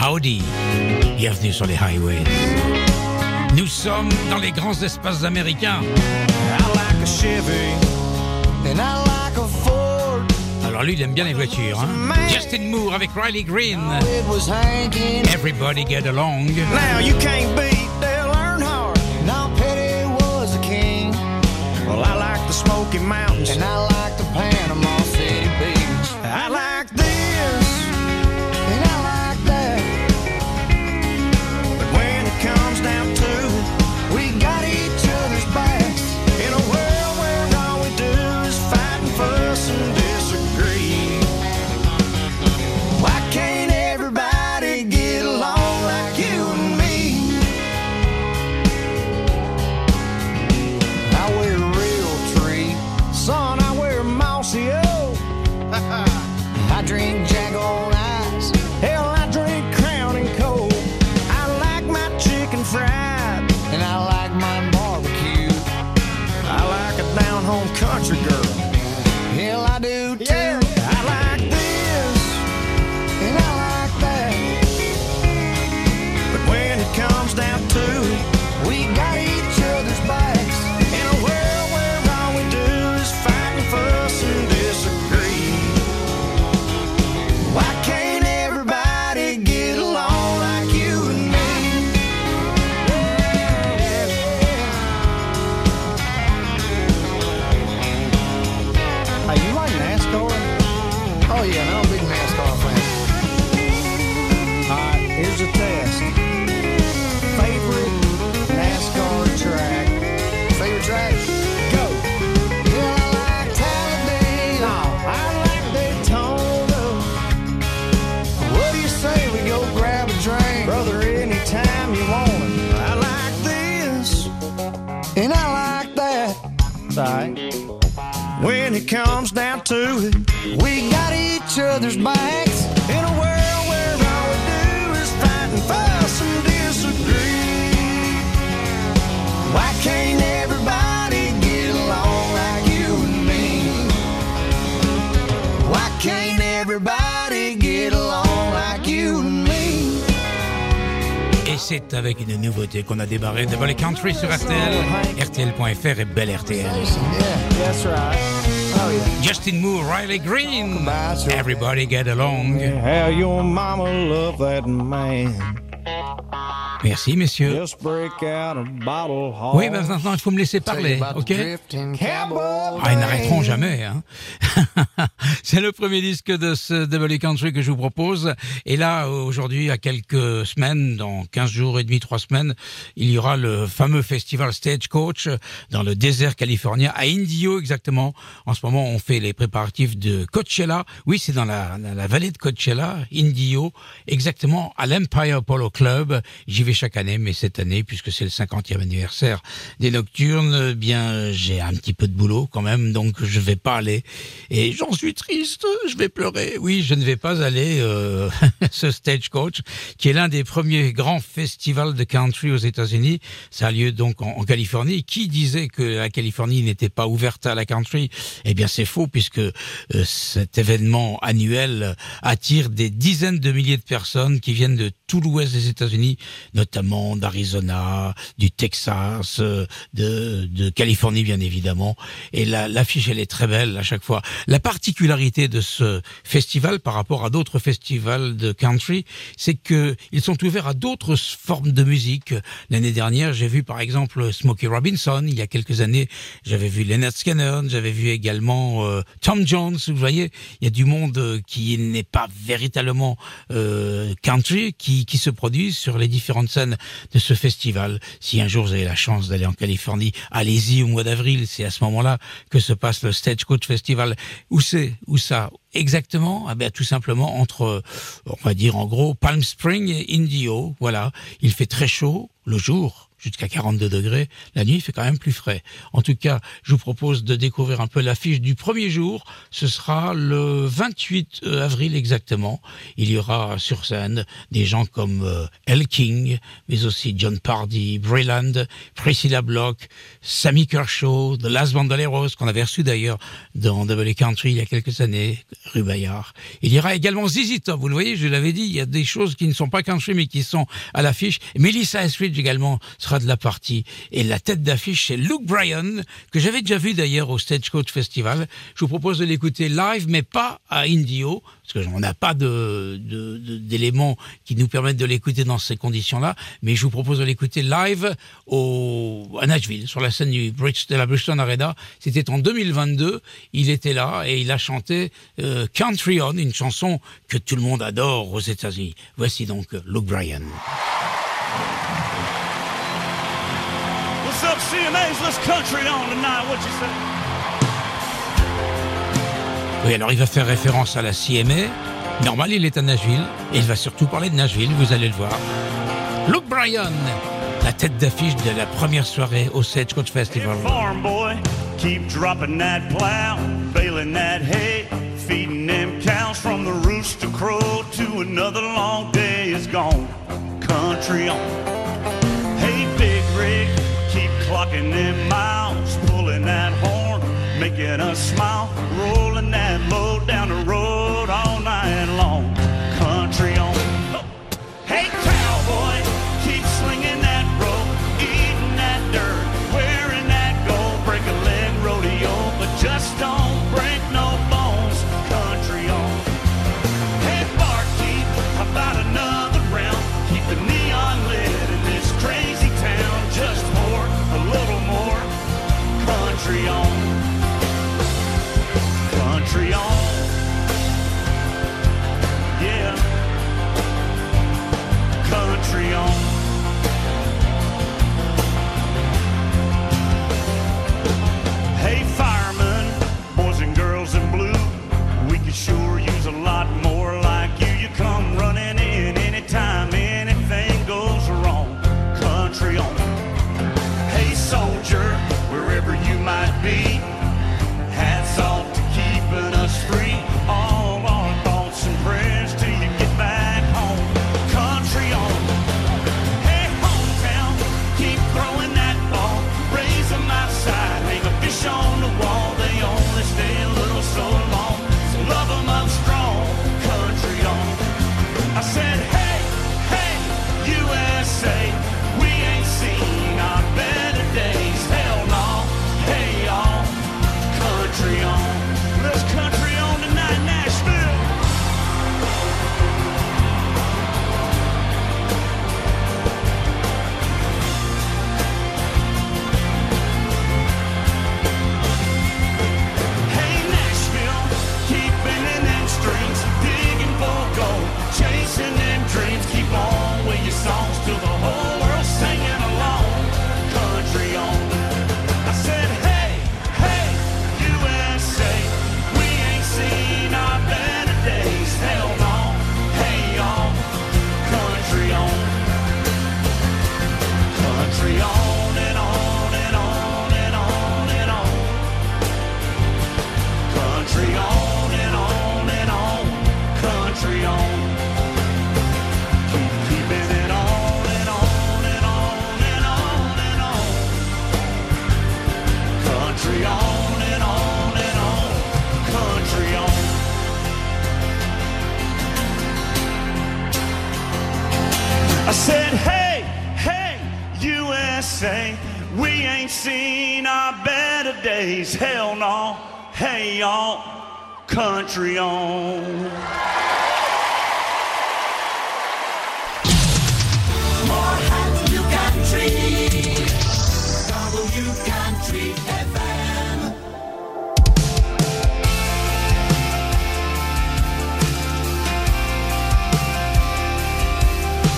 Howdy, bienvenue sur les highways. Nous sommes dans les grands espaces américains. Alors lui, il aime bien les voitures. Hein? Justin Moore avec Riley Green. Everybody get along. Now you can't beat Mountains and I like c'est avec une nouveauté qu'on a démarré de les Country sur RTL, RTL.fr et Belle RTL. Justin Moore, Riley Green. Everybody get along. How your mama love that man. Merci, messieurs. Oui, ben maintenant, il faut me laisser parler, ok? Ah, ils n'arrêteront jamais. Hein. c'est le premier disque de ce Double Country que je vous propose. Et là, aujourd'hui, à quelques semaines, dans 15 jours et demi, 3 semaines, il y aura le fameux festival Stagecoach dans le désert californien, à Indio exactement. En ce moment, on fait les préparatifs de Coachella. Oui, c'est dans la, la, la vallée de Coachella, Indio, exactement à l'Empire Polo Club. J'y chaque année, mais cette année, puisque c'est le 50e anniversaire des Nocturnes, eh bien, j'ai un petit peu de boulot quand même, donc je vais pas aller. Et j'en suis triste, je vais pleurer. Oui, je ne vais pas aller euh, ce Stagecoach, qui est l'un des premiers grands festivals de country aux États-Unis. Ça a lieu donc en, en Californie. Qui disait que la Californie n'était pas ouverte à la country? Eh bien, c'est faux, puisque euh, cet événement annuel attire des dizaines de milliers de personnes qui viennent de tout l'ouest des États-Unis, notamment d'Arizona, du Texas, euh, de, de Californie bien évidemment. Et la- l'affiche, elle est très belle à chaque fois. La particularité de ce festival par rapport à d'autres festivals de country, c'est que ils sont ouverts à d'autres formes de musique. L'année dernière, j'ai vu par exemple Smokey Robinson. Il y a quelques années, j'avais vu Leonard Skinner. J'avais vu également euh, Tom Jones. Vous voyez, il y a du monde qui n'est pas véritablement euh, country qui, qui se produit sur les différentes scènes de ce festival. Si un jour vous avez la chance d'aller en Californie, allez-y au mois d'avril. C'est à ce moment-là que se passe le Stagecoach Festival. Où c'est Où ça? Exactement, ah ben, tout simplement entre, on va dire en gros, Palm Spring et Indio. Voilà, il fait très chaud le jour, jusqu'à 42 degrés. La nuit, il fait quand même plus frais. En tout cas, je vous propose de découvrir un peu l'affiche du premier jour. Ce sera le 28 avril exactement. Il y aura sur scène des gens comme euh, El King, mais aussi John Pardy, Breland, Priscilla Block, Sammy Kershaw, The Last Bandoleros, qu'on avait reçu d'ailleurs dans Double Country il y a quelques années, rue Bayard. Il y aura également ZZ Top. Vous le voyez, je l'avais dit, il y a des choses qui ne sont pas country, mais qui sont à l'affiche. Melissa Etheridge également de la partie. Et la tête d'affiche, c'est Luke Bryan, que j'avais déjà vu d'ailleurs au Stagecoach Festival. Je vous propose de l'écouter live, mais pas à Indio, parce qu'on n'a pas de, de- de- d'éléments qui nous permettent de l'écouter dans ces conditions-là. Mais je vous propose de l'écouter live au, à Nashville, sur la scène du Bridge, de la Bridgestone Arena. C'était en 2022. Il était là et il a chanté euh, Country On, une chanson que tout le monde adore aux États-Unis. Voici donc euh, Luke Bryan. Oui, alors il va faire référence à la CMA. Normal, il est à Nashville. Et il va surtout parler de Nashville, vous allez le voir. Luke Bryan, la tête d'affiche de la première soirée au Stagecoach Festival. Farm boy, keep dropping that plow, baling that hay, feeding them cows from the rooster crow to another long day is gone. Country on. Miles, pulling that horn, making us smile, rolling that load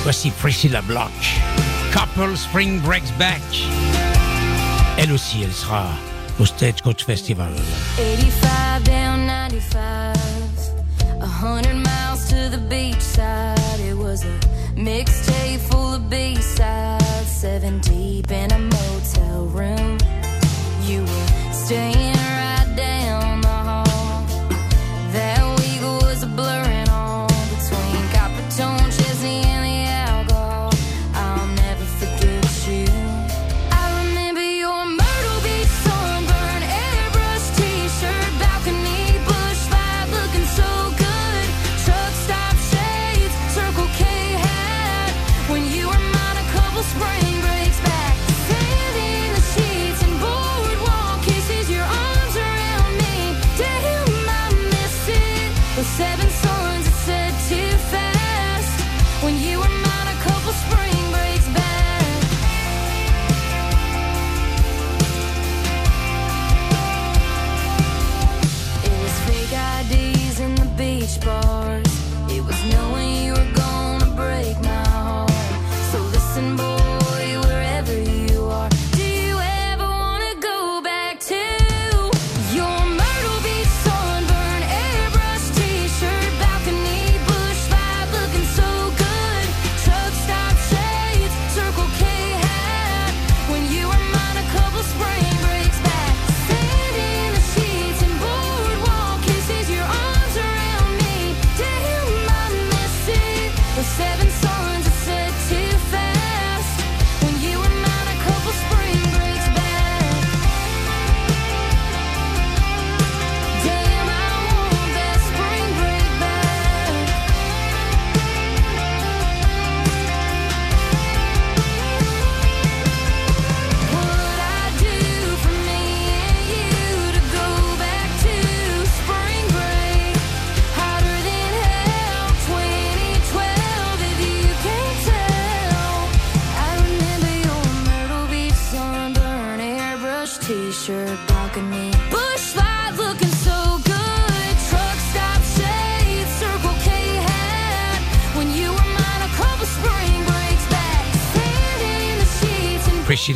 Voici Priscilla Block. Couple Spring Breaks Back. Elle aussi, elle sera au Stagecoach Festival. a hundred miles to the beachside. It was a mixtape full of B-sides, seven deep in a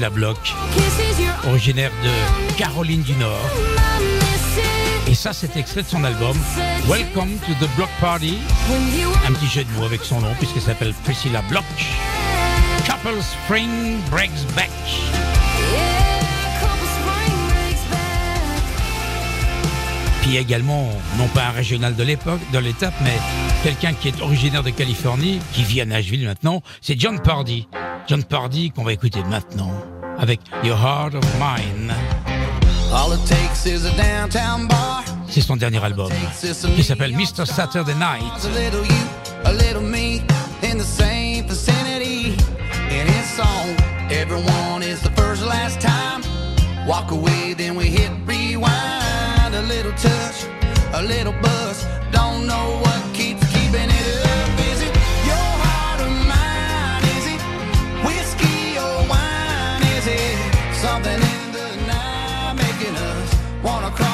Camilla Bloch, originaire de Caroline du Nord. Et ça, c'est extrait de son album Welcome to the Block Party. Un petit jeu de mots avec son nom puisqu'elle s'appelle Priscilla Block. Couple Spring Breaks Back. Puis également, non pas un régional de l'époque, de l'étape, mais quelqu'un qui est originaire de Californie, qui vit à Nashville maintenant, c'est John Pardy. John Pardy qu'on va écouter maintenant avec Your Heart of Mine. C'est son dernier album qui s'appelle Mr. Saturday Night. in the same vicinity in its song Everyone is the first last time. Walk away, then we hit rewind. A little touch, a little buzz. Don't know what keeps. Wanna cry?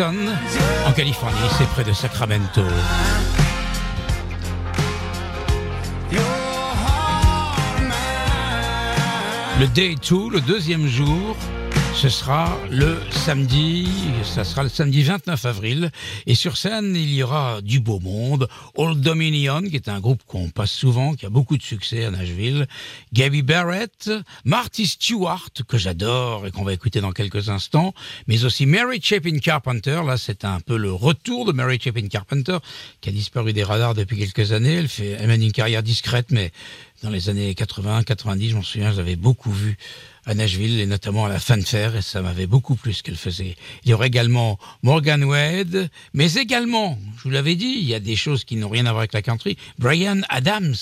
En Californie, c'est près de Sacramento. Le Day 2, le deuxième jour, ce sera le samedi, ça sera le samedi 29 avril. Et sur scène, il y aura du beau monde. Old Dominion, qui est un groupe qu'on passe souvent, qui a beaucoup de succès à Nashville. Gabby Barrett, Marty Stewart, que j'adore et qu'on va écouter dans quelques instants. Mais aussi Mary Chapin Carpenter. Là, c'est un peu le retour de Mary Chapin Carpenter, qui a disparu des radars depuis quelques années. Elle fait, elle mène une carrière discrète, mais dans les années 80, 90, je m'en souviens, je l'avais beaucoup vue à Nashville et notamment à la fanfare et ça m'avait beaucoup plu ce qu'elle faisait. Il y aura également Morgan Wade, mais également, je vous l'avais dit, il y a des choses qui n'ont rien à voir avec la country, Brian Adams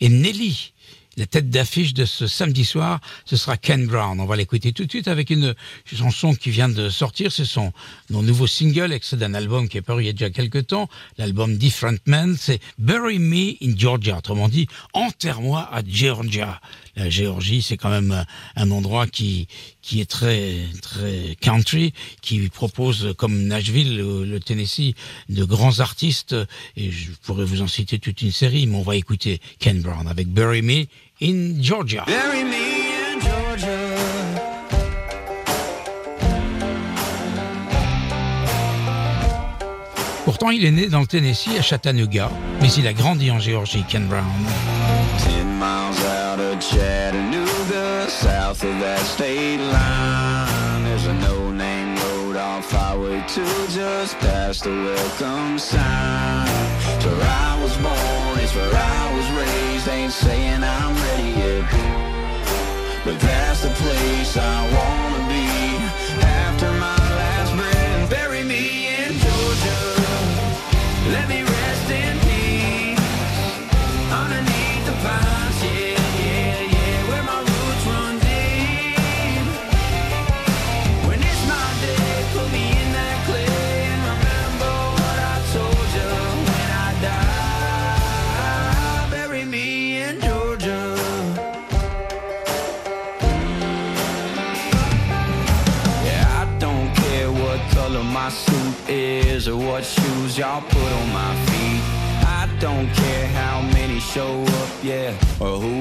et Nelly. La tête d'affiche de ce samedi soir, ce sera Ken Brown. On va l'écouter tout de suite avec une chanson qui vient de sortir. C'est son, son nouveau single, extrait d'un album qui est paru il y a déjà quelques temps. L'album Different Men, c'est Bury Me in Georgia. Autrement dit, enterre-moi à Georgia. La Géorgie, c'est quand même un, endroit qui, qui est très, très country, qui propose, comme Nashville, le, le Tennessee, de grands artistes. Et je pourrais vous en citer toute une série, mais on va écouter Ken Brown avec Bury Me in Georgia. Bury me in Georgia. Pourtant, il est né dans le Tennessee, à Chattanooga, mais il a grandi en Géorgie, Ken Brown. Out of Chattanooga, south of that state line. There's a no-name road off Highway 2, just past the welcome sign. It's where I was born, it's where I was raised. Ain't saying I'm ready yet, but that's the place I wanna show up, yeah, or who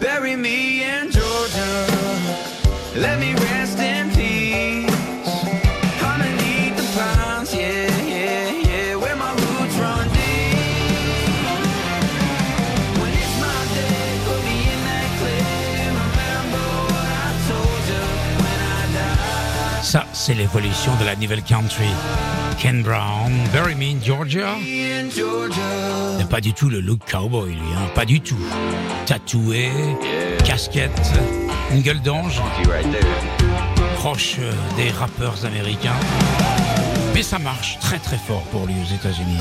Bury me in Georgia. Let me rest in c'est l'évolution de la nouvelle country. Ken Brown, Bury Me Georgia. Mais pas du tout le look cowboy, lui, hein, pas du tout. Tatoué, casquette, une gueule d'ange, proche euh, des rappeurs américains. Mais ça marche très très fort pour lui aux États-Unis.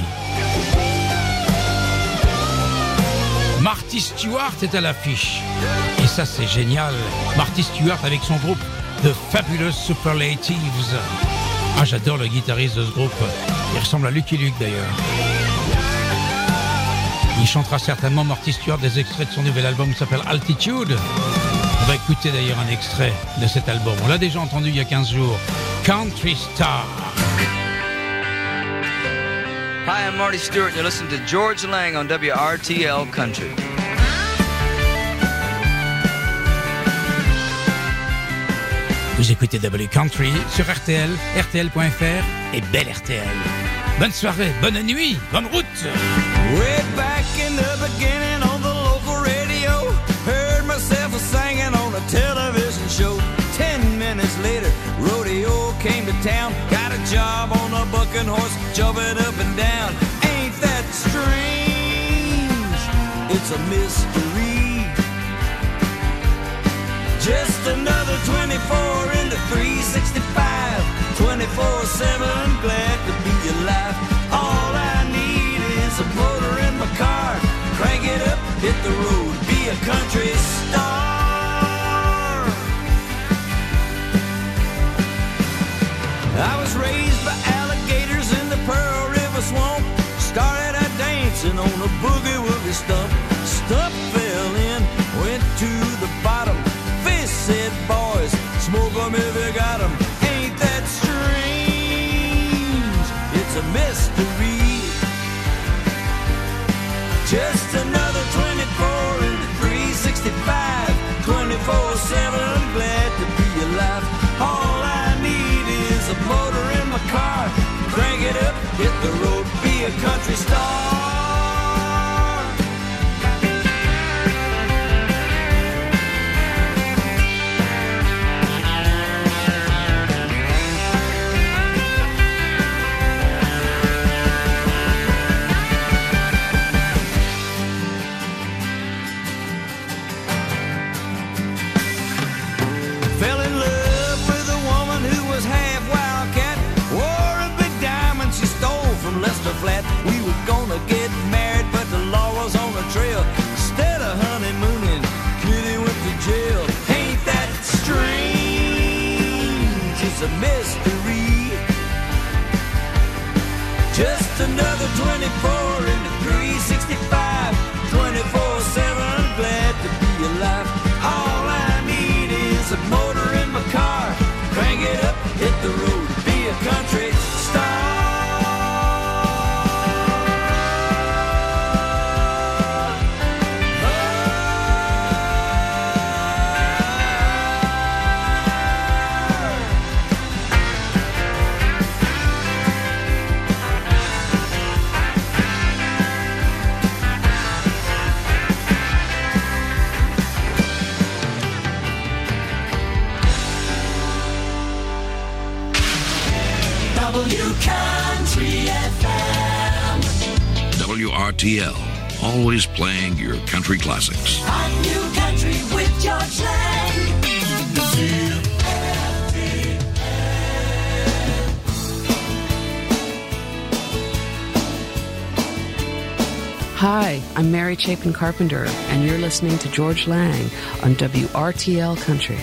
Marty Stewart est à l'affiche. Et ça, c'est génial. Marty Stewart avec son groupe The Fabulous Superlatives. Ah, j'adore le guitariste de ce groupe. Il ressemble à Lucky Luke d'ailleurs. Il chantera certainement Marty Stewart des extraits de son nouvel album qui s'appelle Altitude. On va écouter d'ailleurs un extrait de cet album. On l'a déjà entendu il y a 15 jours. Country Star. Hi, I'm Marty Stewart, you're listening to George Lang on WRTL Country. Vous écoutez W Country sur RTL, RTL.fr et Belle RTL. Bonne soirée, bonne nuit, bonne route. Way back in the beginning on the local radio, heard myself singing on a television show. Ten minutes later, rodeo came to town, got a job on a bucking horse, jumping up and down. Ain't that strange? It's a mystery. Just another 24 into 365. 24 7, glad to be alive. All I need is a motor in my car. Crank it up, hit the road, be a country star. I was raised by alligators in the Pearl River swamp. Started out dancing on a boogie woogie stump. Stump 24 7, glad to be alive. All I need is a motor in my car. Crank it up, hit the road, be a country star. Another 24 WRTL, always playing your country classics. Hot new country with George Lang. Hi, I'm Mary Chapin Carpenter, and you're listening to George Lang on WRTL Country.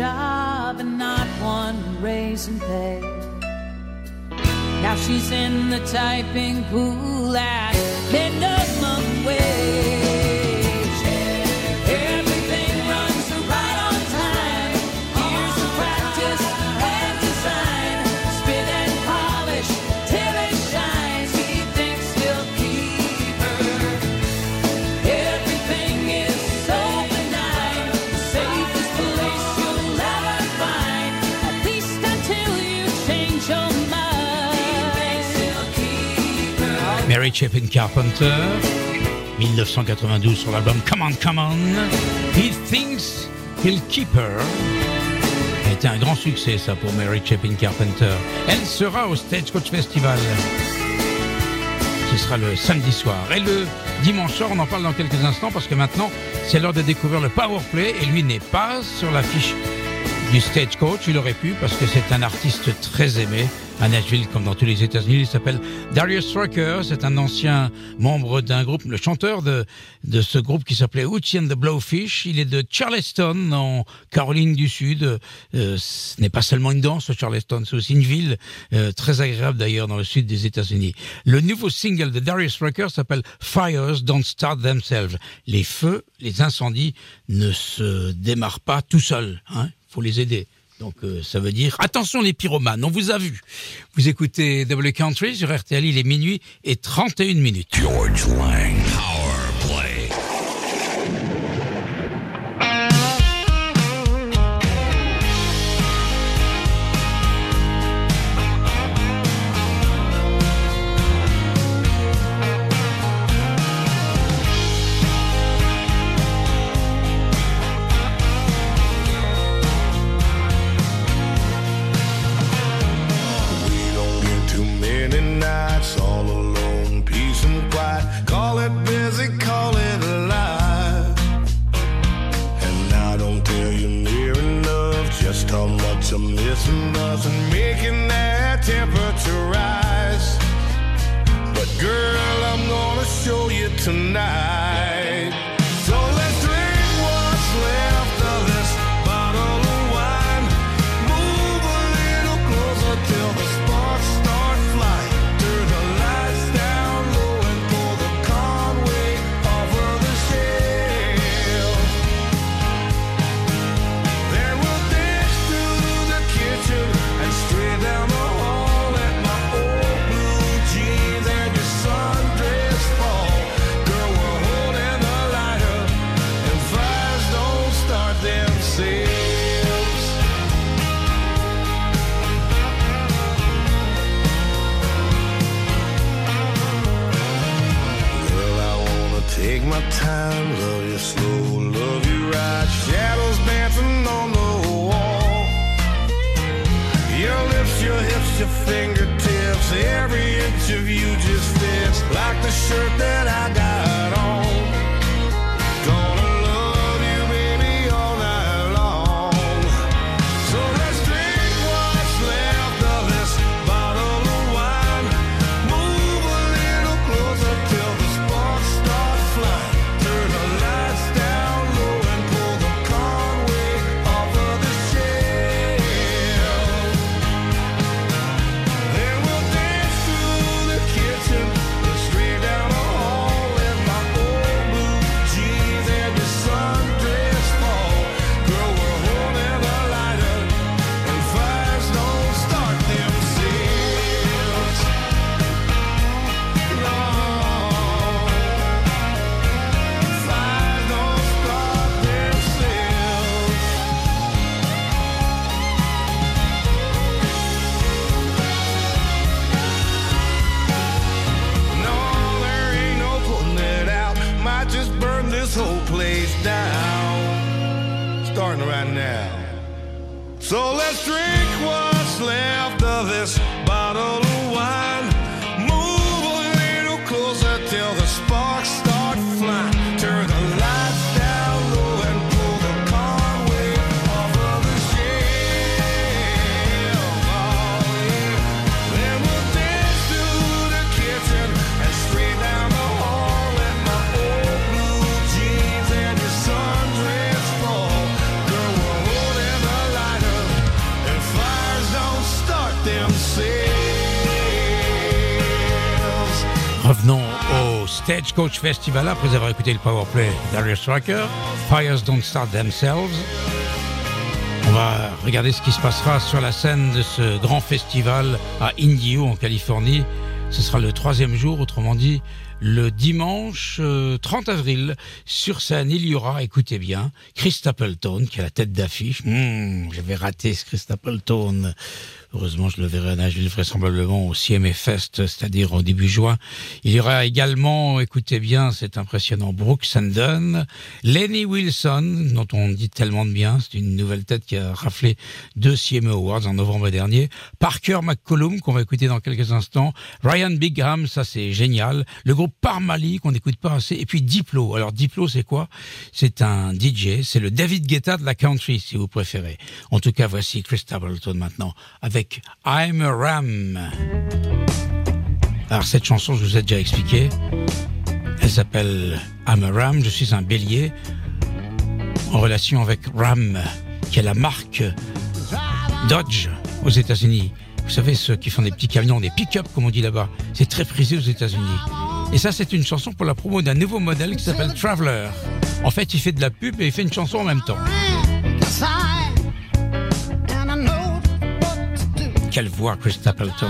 But not one raising pay. Now she's in the typing pool at minimum Mary Chapin Carpenter, 1992 sur l'album Come On, Come On. He thinks he'll keep her. Un grand succès, ça, pour Mary Chapin Carpenter. Elle sera au Stagecoach Festival. Ce sera le samedi soir. Et le dimanche soir, on en parle dans quelques instants parce que maintenant, c'est l'heure de découvrir le Power Play et lui n'est pas sur l'affiche du Stagecoach. Il aurait pu parce que c'est un artiste très aimé à Nashville comme dans tous les États-Unis. Il s'appelle Darius Rucker. C'est un ancien membre d'un groupe, le chanteur de, de ce groupe qui s'appelait Hoochie and the Blowfish. Il est de Charleston en Caroline du Sud. Euh, ce n'est pas seulement une danse, Charleston, c'est aussi une ville euh, très agréable d'ailleurs dans le sud des États-Unis. Le nouveau single de Darius Rucker s'appelle Fires Don't Start Themselves. Les feux, les incendies ne se démarrent pas tout seuls. Hein faut les aider. Donc euh, ça veut dire attention les pyromanes, on vous a vu. Vous écoutez Double Country sur RTL, il est minuit et 31 minutes. George Lang. Stagecoach Festival après avoir écouté le powerplay Darius Rucker, Fires Don't Start Themselves. On va regarder ce qui se passera sur la scène de ce grand festival à Indio en Californie. Ce sera le troisième jour, autrement dit le dimanche euh, 30 avril. Sur scène, il y aura, écoutez bien, Chris Stapleton qui a la tête d'affiche. Hmm, J'avais raté ce Chris Stapleton. Heureusement, je le verrai à Nashville vraisemblablement au CMA Fest, c'est-à-dire au début juin. Il y aura également, écoutez bien, c'est impressionnant, Brooks and Dunn, Lenny Wilson, dont on dit tellement de bien, c'est une nouvelle tête qui a raflé deux CMA Awards en novembre dernier, Parker McCollum, qu'on va écouter dans quelques instants, Ryan Bigham, ça c'est génial, le groupe Parmali, qu'on n'écoute pas assez, et puis Diplo. Alors Diplo, c'est quoi? C'est un DJ, c'est le David Guetta de la country, si vous préférez. En tout cas, voici Chris Stapleton maintenant, avec I'm a Ram. Alors cette chanson, je vous ai déjà expliqué. Elle s'appelle I'm a Ram. Je suis un bélier en relation avec Ram, qui est la marque Dodge aux États-Unis. Vous savez, ceux qui font des petits camions, des pick-up, comme on dit là-bas. C'est très prisé aux États-Unis. Et ça, c'est une chanson pour la promo d'un nouveau modèle qui s'appelle Traveler. En fait, il fait de la pub et il fait une chanson en même temps. Quelle voix, Chris Stapleton.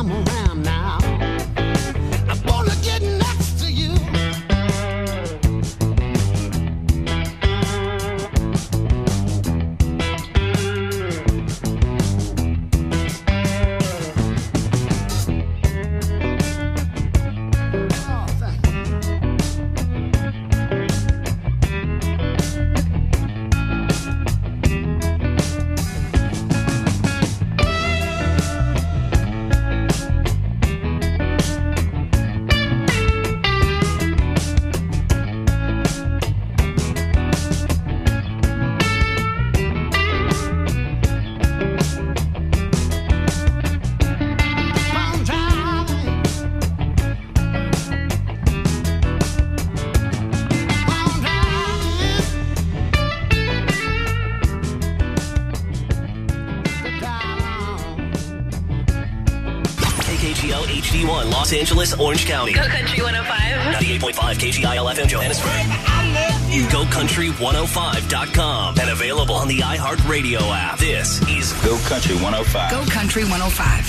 I'm around now. Orange County. Go Country 105. 98.5 KGIL FM Johannesburg. GoCountry105.com and available on the iHeartRadio app. This is Go Country 105. Go Country 105.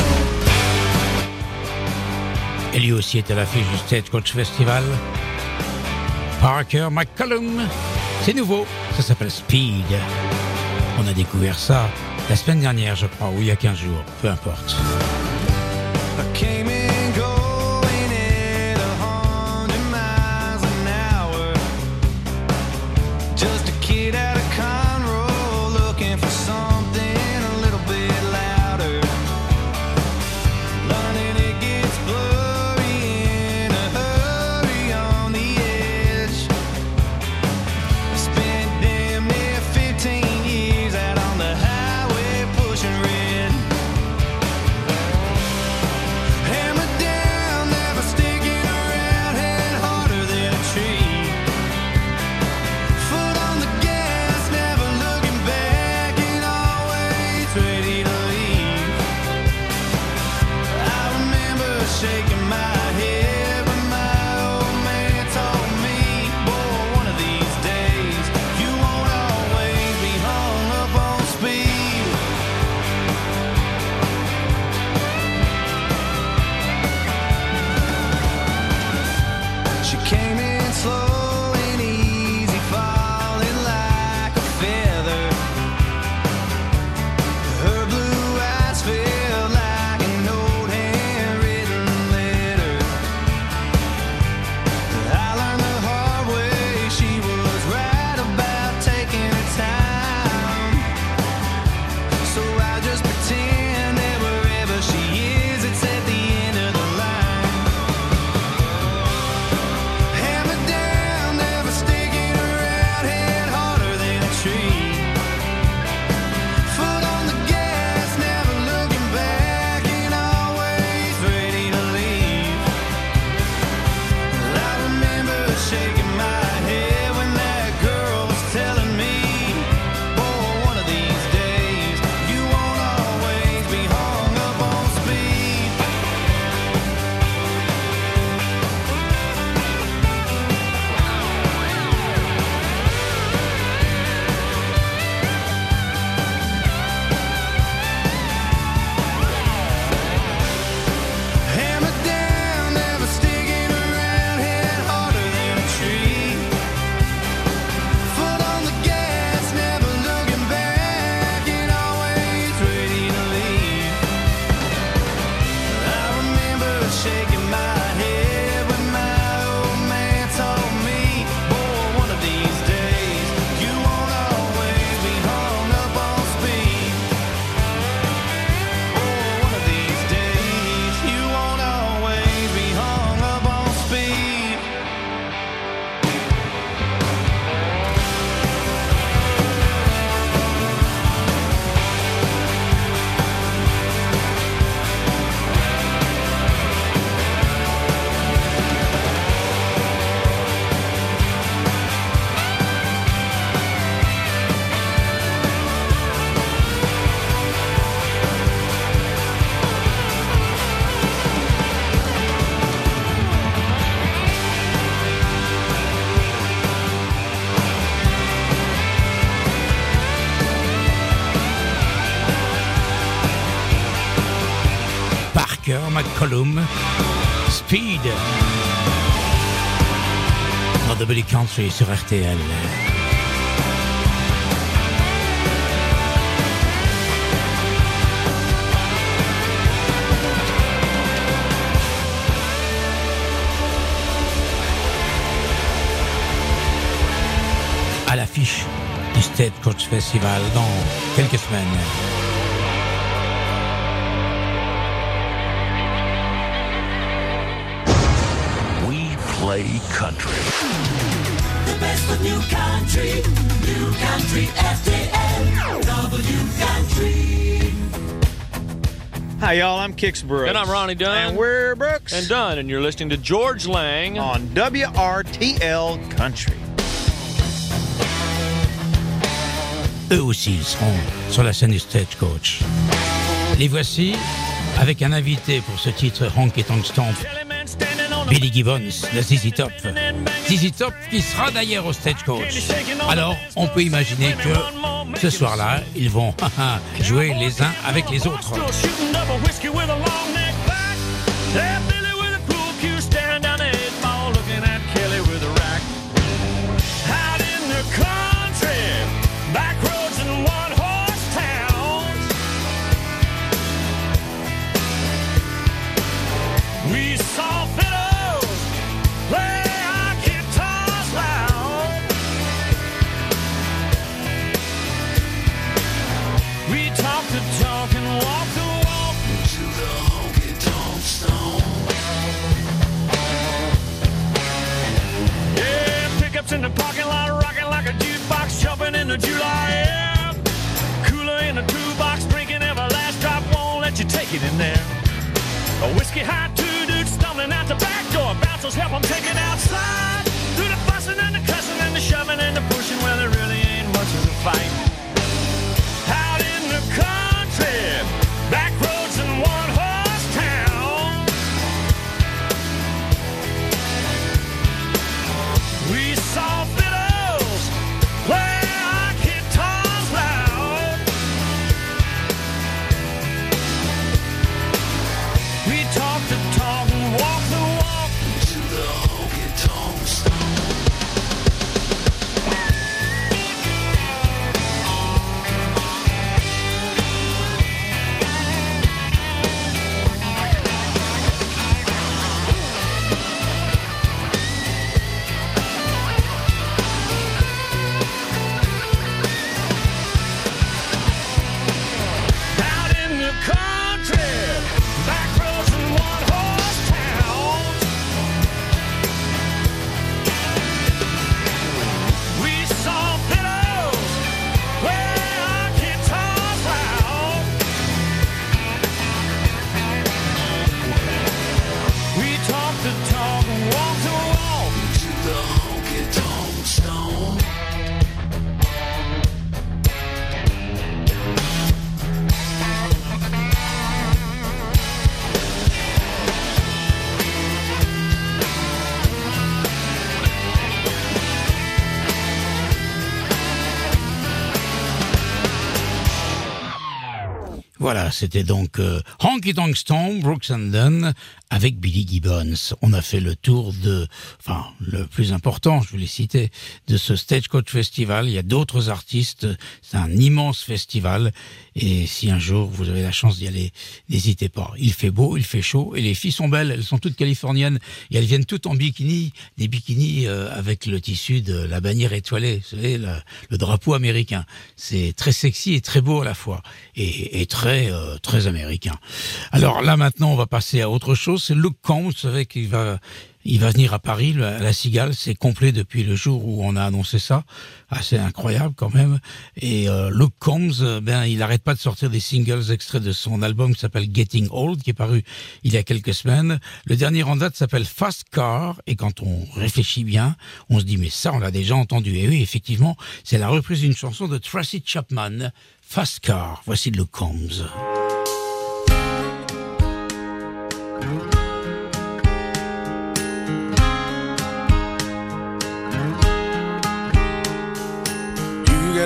Et lui aussi est à l'affiche du Stagecoach Festival. Parker McCollum, c'est nouveau, ça s'appelle Speed. On a découvert ça la semaine dernière, je crois, ou il y a 15 jours, peu importe. McCollum, Speed, dans Double e Country sur RTL. à l'affiche du State Coach Festival dans quelques semaines. play country. The best of new country, new country, FJN, W country. Hi, y'all. I'm Kix Brooks. And I'm Ronnie Dunn. And we're Brooks. And Dunn. And you're listening to George Lang on WRTL Country. Eux aussi seront sur la scène du Stagecoach. Les voici avec un invité pour ce titre Honky Tonk Stomp. Billy Gibbons le ZZ Top. ZZ Top qui sera d'ailleurs au Stagecoach. Alors, on peut imaginer que ce soir-là, ils vont jouer les uns avec les autres. July air. Cooler in the toolbox, drinking every last drop, won't let you take it in there. A whiskey high, two dudes stumbling out the back door. Bouncers help them take it outside. Through the fussing and the cussing and the shoving and the pushing, well, there really ain't much of a fight. C'était donc euh, Honky Tonk Stone, Brooks and Dunn, avec Billy Gibbons. On a fait le tour de, enfin, le plus important, je voulais citer, de ce Stagecoach Festival. Il y a d'autres artistes. C'est un immense festival. Et si un jour vous avez la chance d'y aller, n'hésitez pas. Il fait beau, il fait chaud, et les filles sont belles. Elles sont toutes californiennes et elles viennent toutes en bikini, des bikinis euh, avec le tissu de la bannière étoilée, vous savez, le, le drapeau américain. C'est très sexy et très beau à la fois, et, et très euh, très américain. Alors là maintenant, on va passer à autre chose. C'est Luke Combs, vous savez qu'il va il va venir à Paris, la Cigale, c'est complet depuis le jour où on a annoncé ça, assez incroyable quand même. Et euh, Luke Combs, euh, ben il n'arrête pas de sortir des singles extraits de son album qui s'appelle Getting Old, qui est paru il y a quelques semaines. Le dernier en date s'appelle Fast Car, et quand on réfléchit bien, on se dit mais ça on l'a déjà entendu. Et oui, effectivement, c'est la reprise d'une chanson de Tracy Chapman, Fast Car. Voici Luke Combs.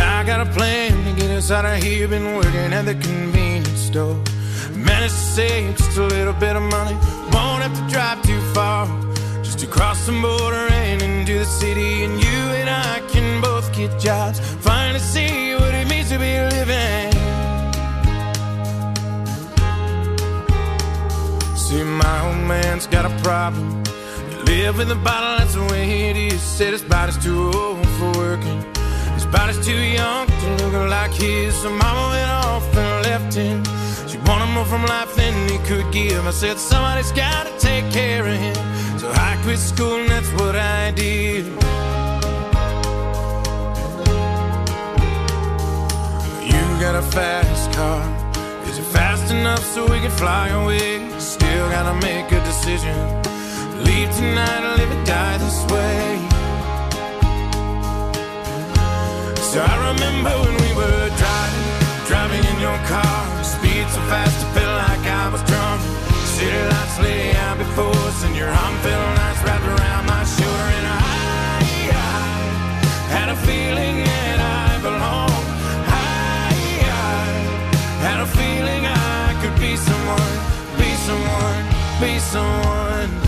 I got a plan to get us out of here. Been working at the convenience store. Managed to save just a little bit of money. Won't have to drive too far. Just to cross the border and into the city. And you and I can both get jobs. Finally see what it means to be living. See, my old man's got a problem. Live in the bottle, that's the way it is. Said his body's too old for working. Body's too young to look like his. So mama went off and left him. She wanted more from life than he could give. I said, somebody's gotta take care of him. So I quit school and that's what I did. You got a fast car. Is it fast enough so we can fly away? Still gotta make a decision. Leave tonight or live or die this way. So I remember when we were driving, driving in your car. Speed so fast, it felt like I was drunk. City lights lay out before us, and your arm felt nice wrapped around my shoulder. And I, I had a feeling that I belonged. I, I had a feeling I could be someone, be someone, be someone.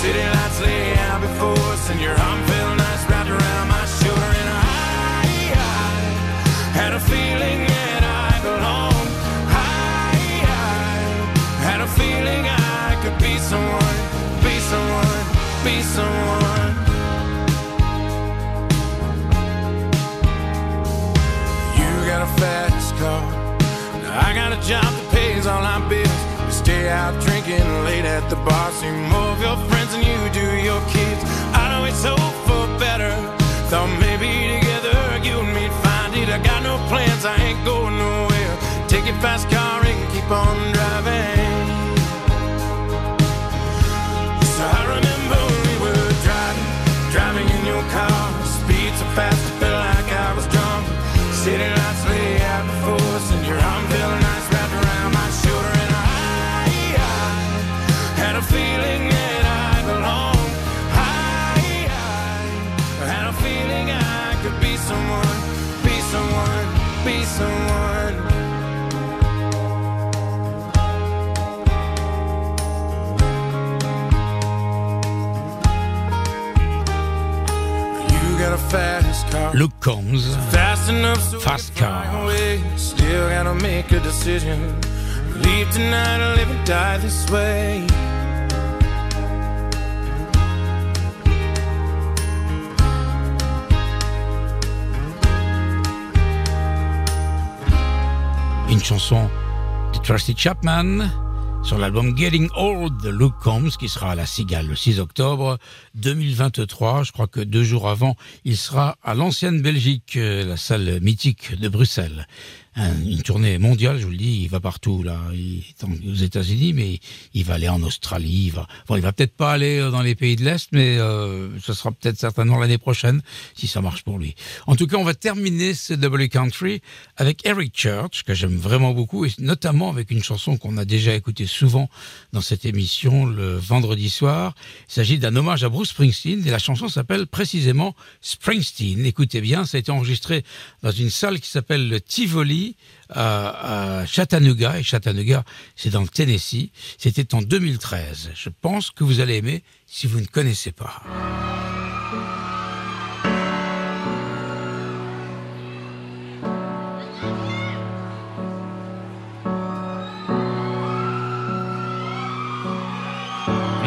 City lights lay out before us, and your arm felt nice wrapped around my shoulder. And I, I had a feeling that I belonged. I, I had a feeling I could be someone, be someone, be someone. You got a fast car. I got a job that pays all my bills. We stay out drinking late at the bar. See more of your and die this way. une chanson de Tracy Chapman sur l'album Getting Old de Luke Combs qui sera à la Cigale le 6 octobre 2023. Je crois que deux jours avant, il sera à l'ancienne Belgique, euh, la salle mythique de Bruxelles. Un- Une tournée mondiale, je vous le dis, il va partout là. Il est aux États-Unis, mais il va aller en Australie. Il va, bon, il va peut-être pas aller euh, dans les pays de l'Est, mais euh, ce sera peut-être certainement l'année prochaine si ça marche pour lui. En tout cas, on va terminer ce W Country avec Eric Church que j'aime vraiment beaucoup et notamment avec une chanson qu'on a déjà écoutée souvent dans cette émission le vendredi soir. Il s'agit d'un hommage à Bruce Springsteen et la chanson s'appelle précisément Springsteen. Écoutez bien, ça a été enregistré dans une salle qui s'appelle le Tivoli à, Chattanooga et Chattanooga, c'est dans le Tennessee. C'était en 2013. Je pense que vous allez aimer si vous ne connaissez pas.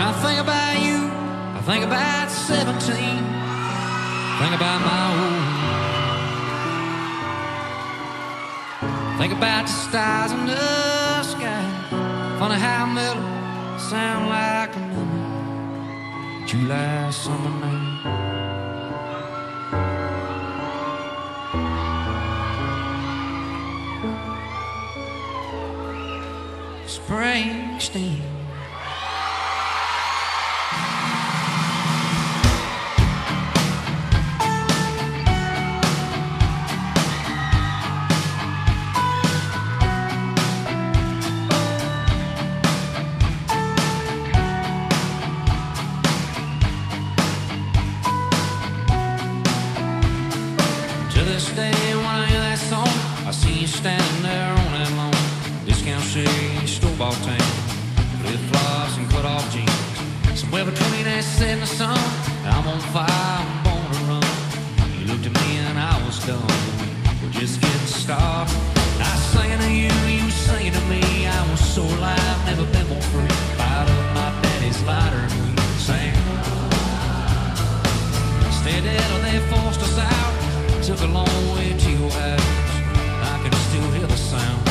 I think about you, I think about 17. Think about Think about the stars in the sky. Funny how mellow sound like a melody. July summer night. Springsteen. Flip flops and cut off jeans. Somewhere between set and the sun, I'm on fire, I'm born to run. You looked at me and I was done. We're just getting started. I sang to you, you singing to me. I was so alive, never been more free. Fired up my daddy's lighter and we sang. Till they forced us out. Took a long way to your house. I can still hear the sound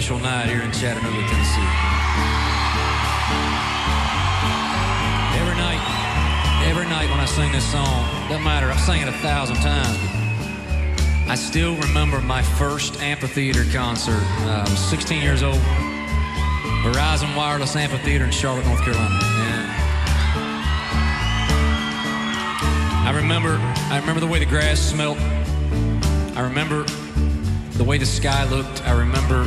special night here in Chattanooga, Tennessee. Every night, every night when I sing this song, doesn't matter, I've sang it a thousand times, I still remember my first amphitheater concert. Uh, I was 16 years old, Verizon Wireless Amphitheater in Charlotte, North Carolina. And I remember, I remember the way the grass smelled. I remember the way the sky looked. I remember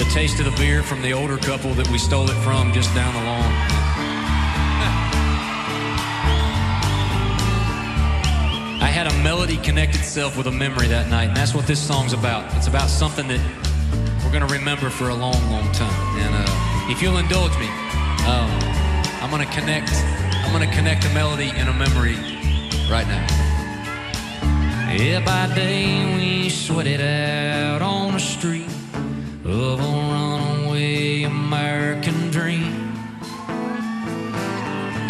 the taste of the beer from the older couple that we stole it from just down the lawn. I had a melody connect itself with a memory that night, and that's what this song's about. It's about something that we're gonna remember for a long, long time. And uh, if you'll indulge me, um, I'm gonna connect. I'm gonna connect a melody and a memory right now. Yeah, by day we sweat it out on the street of a runaway American dream.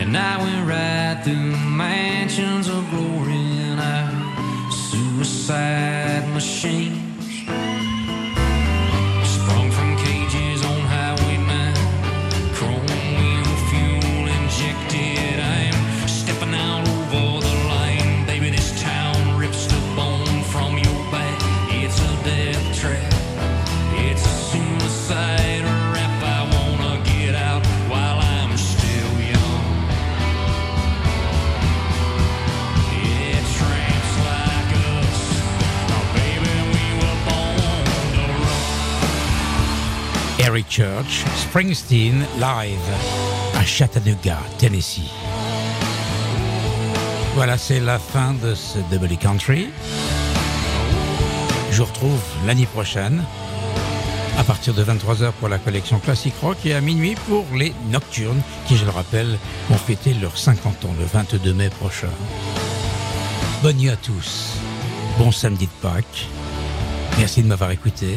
And I went right through mansions of glory in our suicide machines. Church, Springsteen live à Chattanooga, Tennessee. Voilà, c'est la fin de ce Double Country. Je vous retrouve l'année prochaine à partir de 23h pour la collection Classic Rock et à minuit pour les Nocturnes qui, je le rappelle, vont fêter leurs 50 ans le 22 mai prochain. Bonne nuit à tous. Bon samedi de Pâques. Merci de m'avoir écouté.